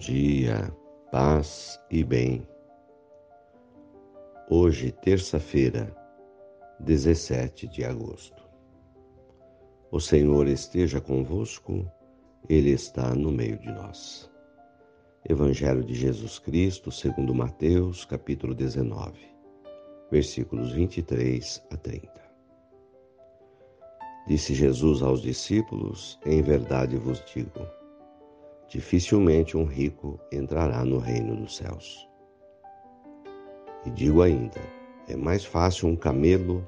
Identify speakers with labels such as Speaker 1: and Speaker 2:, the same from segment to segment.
Speaker 1: dia, paz e bem. Hoje, terça-feira, 17 de agosto. O Senhor esteja convosco, Ele está no meio de nós. Evangelho de Jesus Cristo, segundo Mateus, capítulo 19, versículos 23 a 30. Disse Jesus aos discípulos: Em verdade vos digo, dificilmente um rico entrará no reino dos céus. E digo ainda: é mais fácil um camelo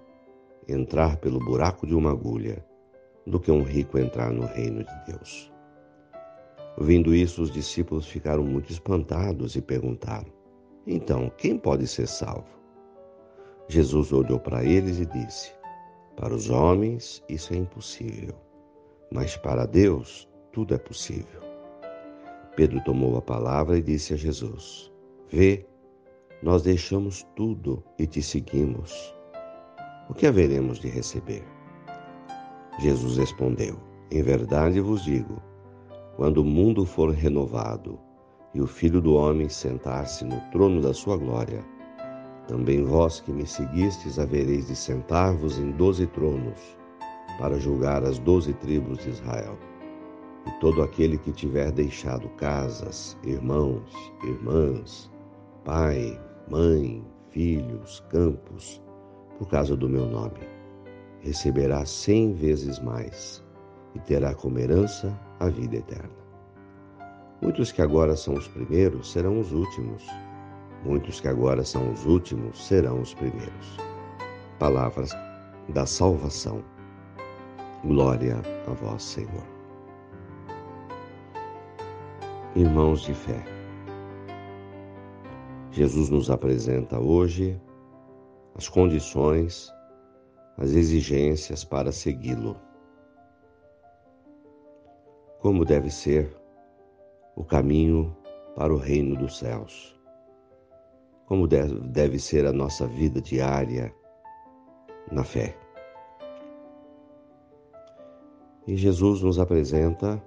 Speaker 1: entrar pelo buraco de uma agulha do que um rico entrar no reino de Deus. Ouvindo isso, os discípulos ficaram muito espantados e perguntaram: Então, quem pode ser salvo? Jesus olhou para eles e disse: Para os homens isso é impossível, mas para Deus tudo é possível. Pedro tomou a palavra e disse a Jesus: Vê, nós deixamos tudo e te seguimos. O que haveremos de receber? Jesus respondeu: Em verdade vos digo, quando o mundo for renovado e o Filho do Homem sentar-se no trono da sua glória, também vós que me seguistes havereis de sentar-vos em doze tronos, para julgar as doze tribos de Israel. E todo aquele que tiver deixado casas, irmãos, irmãs, pai, mãe, filhos, campos, por causa do meu nome, receberá cem vezes mais e terá como herança a vida eterna. Muitos que agora são os primeiros serão os últimos, muitos que agora são os últimos serão os primeiros. Palavras da salvação. Glória a vós, Senhor irmãos de fé. Jesus nos apresenta hoje as condições, as exigências para segui-lo. Como deve ser o caminho para o reino dos céus. Como deve ser a nossa vida diária na fé. E Jesus nos apresenta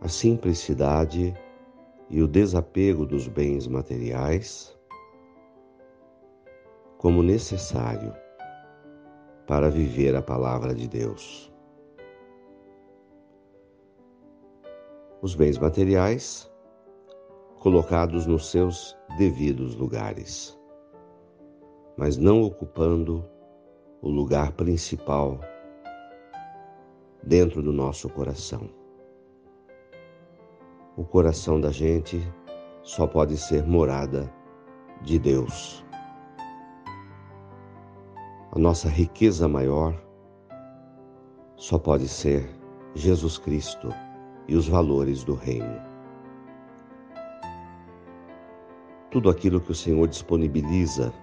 Speaker 1: a simplicidade e o desapego dos bens materiais como necessário para viver a palavra de Deus. Os bens materiais colocados nos seus devidos lugares, mas não ocupando o lugar principal dentro do nosso coração o coração da gente só pode ser morada de Deus. A nossa riqueza maior só pode ser Jesus Cristo e os valores do Reino. Tudo aquilo que o Senhor disponibiliza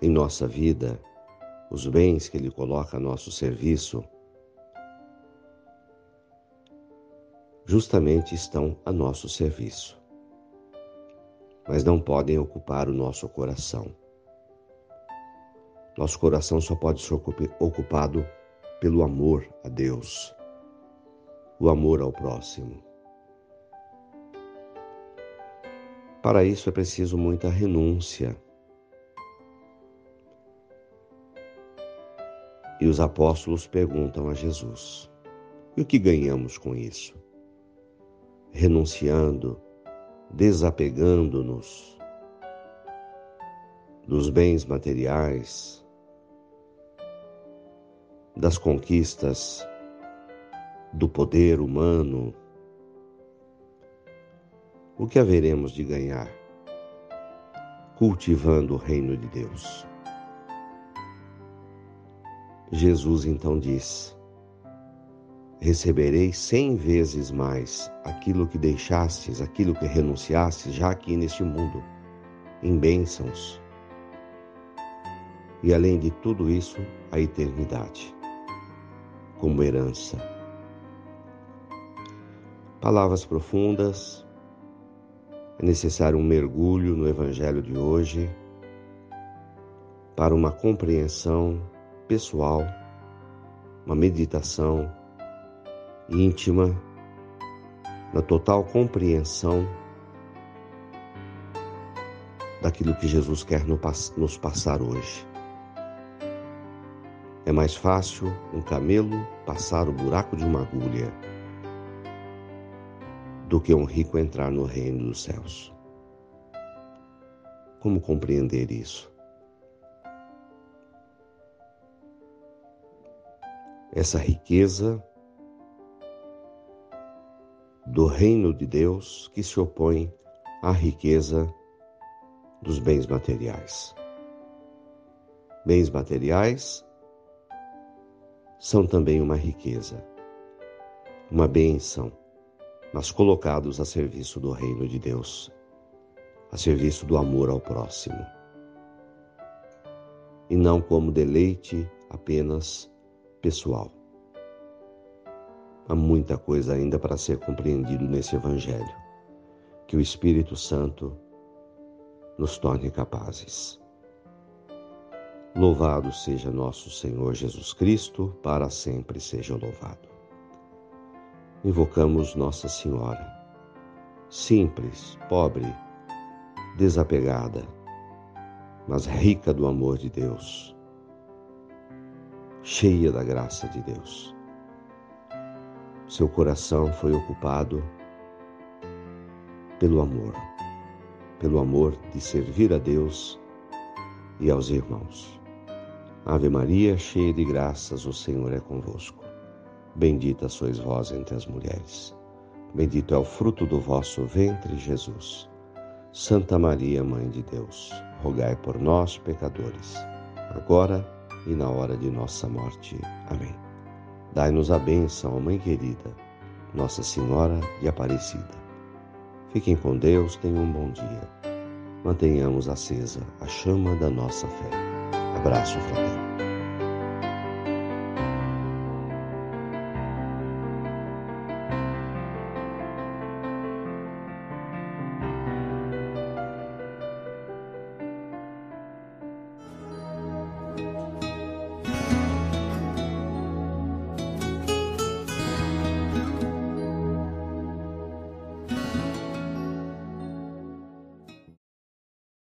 Speaker 1: em nossa vida, os bens que Ele coloca a nosso serviço, justamente estão a nosso serviço, mas não podem ocupar o nosso coração. Nosso coração só pode ser ocupado pelo amor a Deus, o amor ao próximo. Para isso é preciso muita renúncia. E os apóstolos perguntam a Jesus: e o que ganhamos com isso? Renunciando, desapegando-nos dos bens materiais, das conquistas do poder humano, o que haveremos de ganhar cultivando o reino de Deus? Jesus então diz: recebereis cem vezes mais aquilo que deixastes, aquilo que renunciastes já aqui neste mundo, em bênçãos. E além de tudo isso, a eternidade, como herança. Palavras profundas, é necessário um mergulho no Evangelho de hoje para uma compreensão pessoal, uma meditação íntima na total compreensão daquilo que Jesus quer nos passar hoje. É mais fácil um camelo passar o buraco de uma agulha do que um rico entrar no reino dos céus. Como compreender isso? Essa riqueza do reino de Deus que se opõe à riqueza dos bens materiais. Bens materiais são também uma riqueza, uma benção, mas colocados a serviço do reino de Deus, a serviço do amor ao próximo. E não como deleite apenas pessoal. Há muita coisa ainda para ser compreendido nesse Evangelho. Que o Espírito Santo nos torne capazes. Louvado seja nosso Senhor Jesus Cristo, para sempre seja louvado. Invocamos Nossa Senhora, simples, pobre, desapegada, mas rica do amor de Deus, cheia da graça de Deus. Seu coração foi ocupado pelo amor, pelo amor de servir a Deus e aos irmãos. Ave Maria, cheia de graças, o Senhor é convosco. Bendita sois vós entre as mulheres. Bendito é o fruto do vosso ventre, Jesus. Santa Maria, Mãe de Deus, rogai por nós, pecadores, agora e na hora de nossa morte. Amém. Dai-nos a bênção, Mãe querida, Nossa Senhora de Aparecida. Fiquem com Deus, tenham um bom dia. Mantenhamos acesa a chama da nossa fé. Abraço fraterno.